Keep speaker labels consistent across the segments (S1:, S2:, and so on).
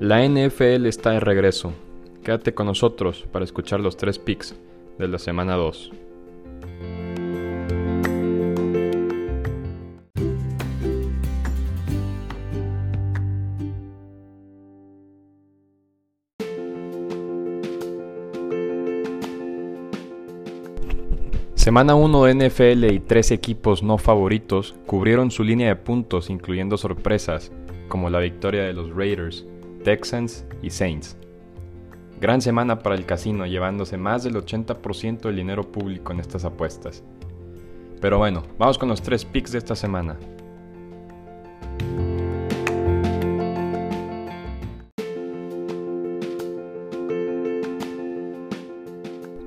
S1: La NFL está de regreso. Quédate con nosotros para escuchar los tres picks de la semana 2. Semana 1 de NFL y tres equipos no favoritos cubrieron su línea de puntos incluyendo sorpresas como la victoria de los Raiders, Texans y Saints. Gran semana para el casino llevándose más del 80% del dinero público en estas apuestas. Pero bueno, vamos con los tres picks de esta semana.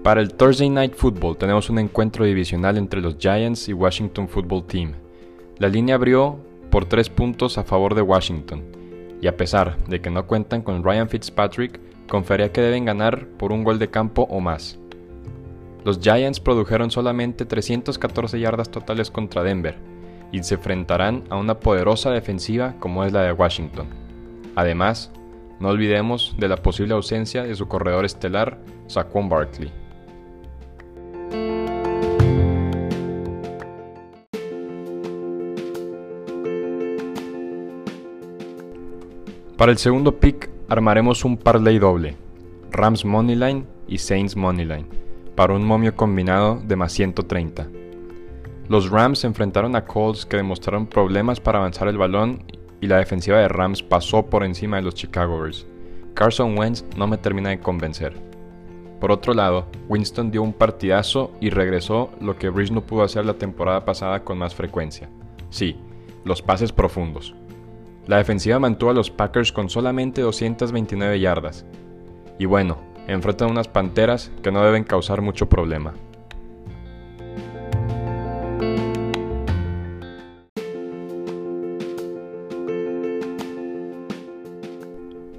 S1: Para el Thursday Night Football tenemos un encuentro divisional entre los Giants y Washington Football Team. La línea abrió por 3 puntos a favor de Washington, y a pesar de que no cuentan con Ryan Fitzpatrick, confería que deben ganar por un gol de campo o más. Los Giants produjeron solamente 314 yardas totales contra Denver, y se enfrentarán a una poderosa defensiva como es la de Washington. Además, no olvidemos de la posible ausencia de su corredor estelar, Saquon Barkley. Para el segundo pick armaremos un parlay doble, Rams Moneyline y Saints Moneyline, para un momio combinado de más 130. Los Rams se enfrentaron a Colts que demostraron problemas para avanzar el balón y la defensiva de Rams pasó por encima de los Chicago Bears. Carson Wentz no me termina de convencer. Por otro lado, Winston dio un partidazo y regresó lo que Breeze no pudo hacer la temporada pasada con más frecuencia. Sí, los pases profundos. La defensiva mantuvo a los Packers con solamente 229 yardas. Y bueno, enfrentan unas Panteras que no deben causar mucho problema.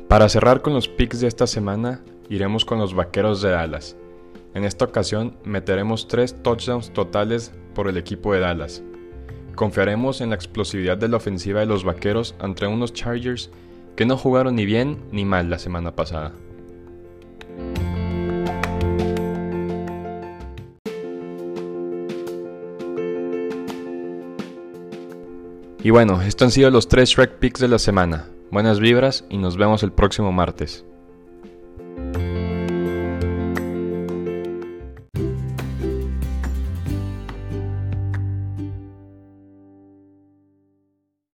S1: Para cerrar con los picks de esta semana, iremos con los Vaqueros de Dallas. En esta ocasión meteremos 3 touchdowns totales por el equipo de Dallas, Confiaremos en la explosividad de la ofensiva de los Vaqueros ante unos Chargers que no jugaron ni bien ni mal la semana pasada. Y bueno, estos han sido los tres Shrek Picks de la semana. Buenas vibras y nos vemos el próximo martes.